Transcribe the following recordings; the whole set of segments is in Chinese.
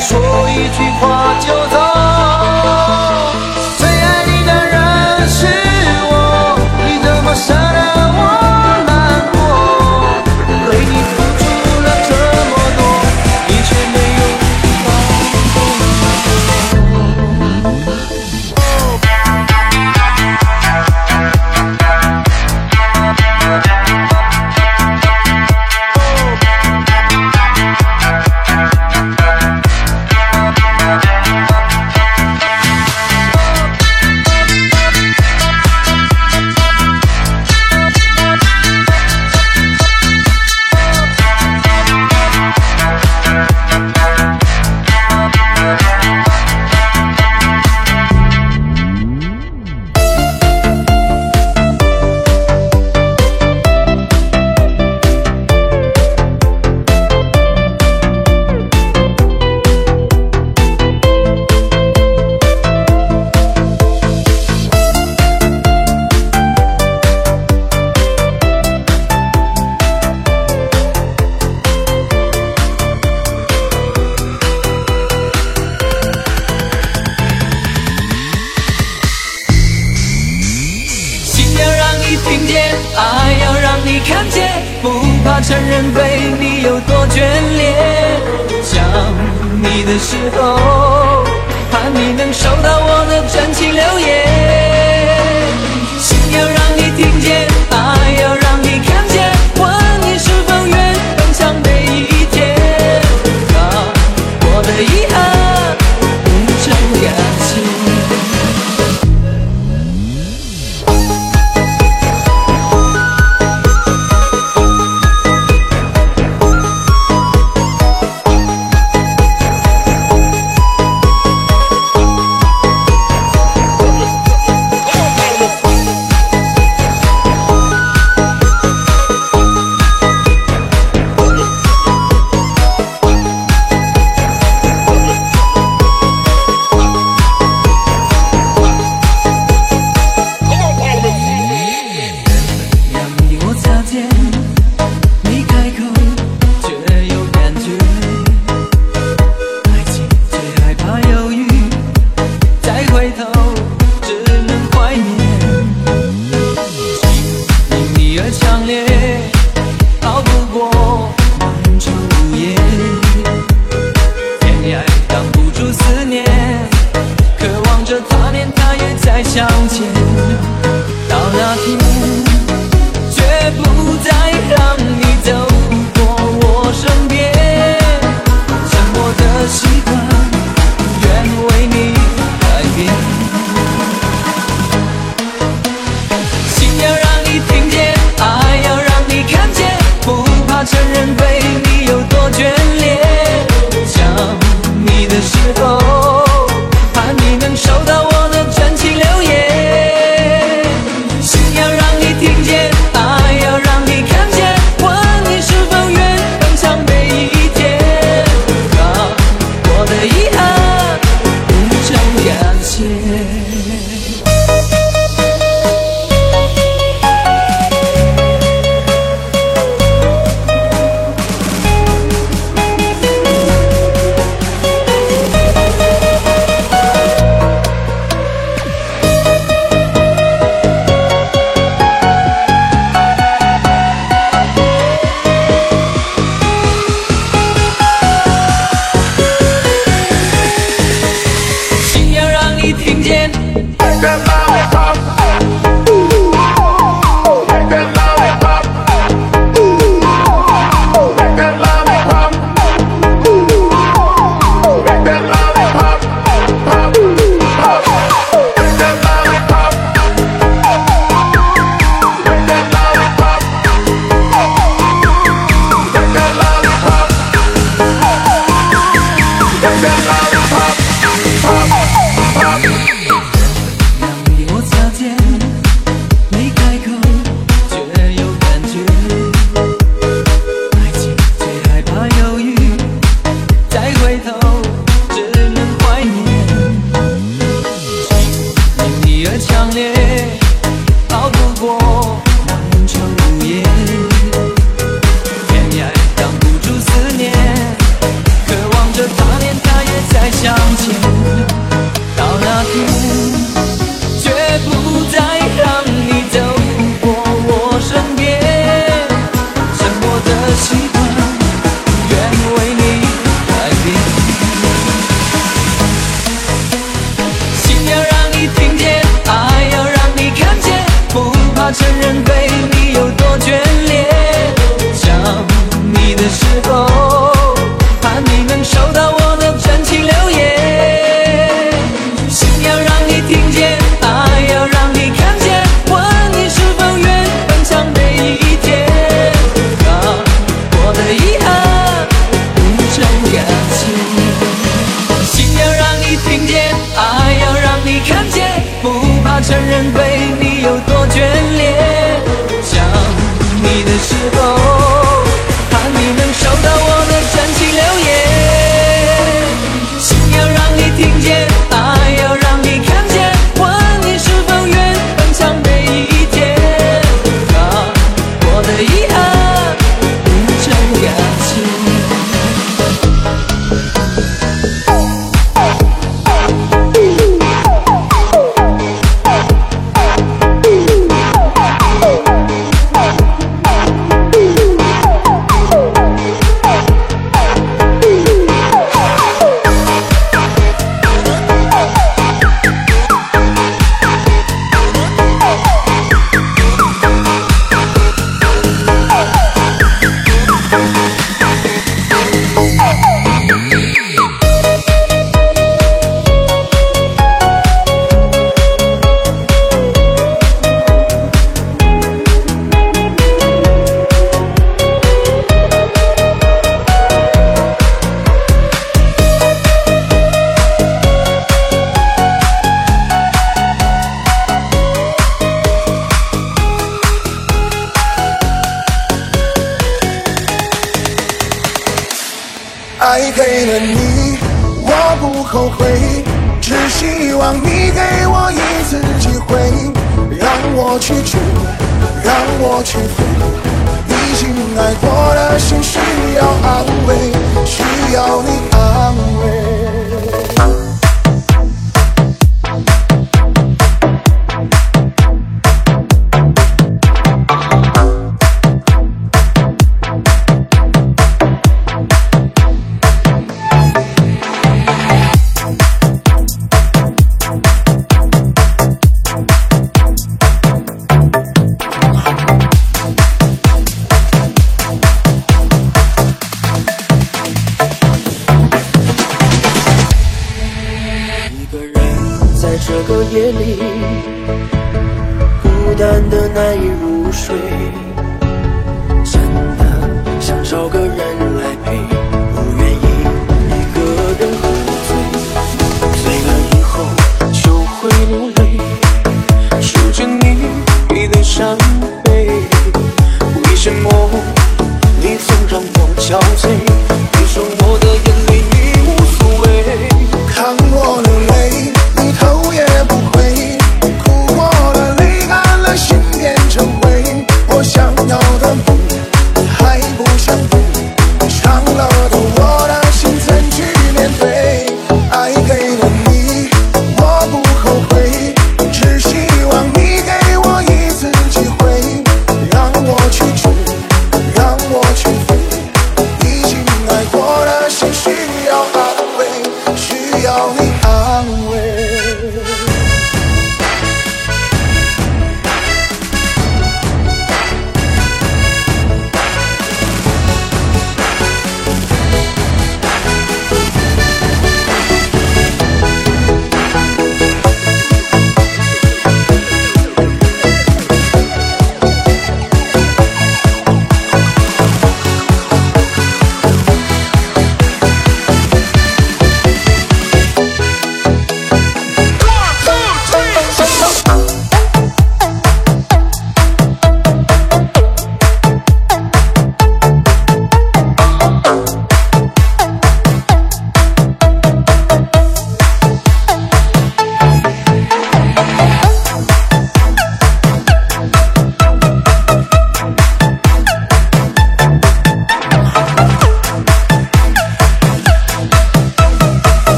说一句话就走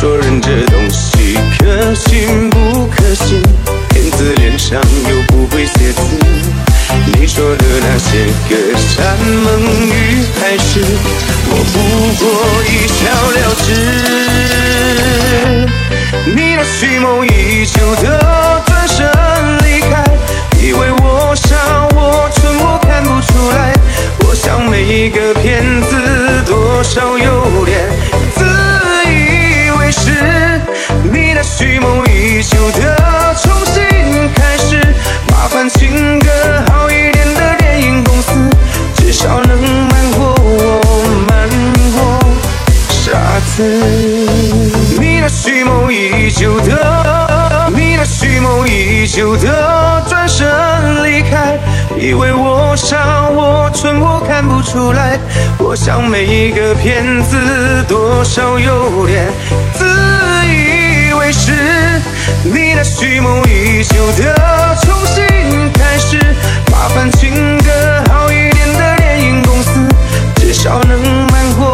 说人这东西可信不可信？骗子脸上又不会写字。你说的那些个山盟与海誓，我不过一笑了之。你那蓄谋已久的转身离开，以为我傻我蠢我看不出来。我想每一个骗子多少有点蓄谋已久的重新开始，麻烦请个好一点的电影公司，至少能瞒过我，瞒过傻子。你那蓄谋已久的，你那蓄谋已久的转身离开，以为我傻我蠢我看不出来。我想每一个骗子多少有点开始你那蓄谋已久的重新开始麻烦请个好一点的电影公司至少能瞒过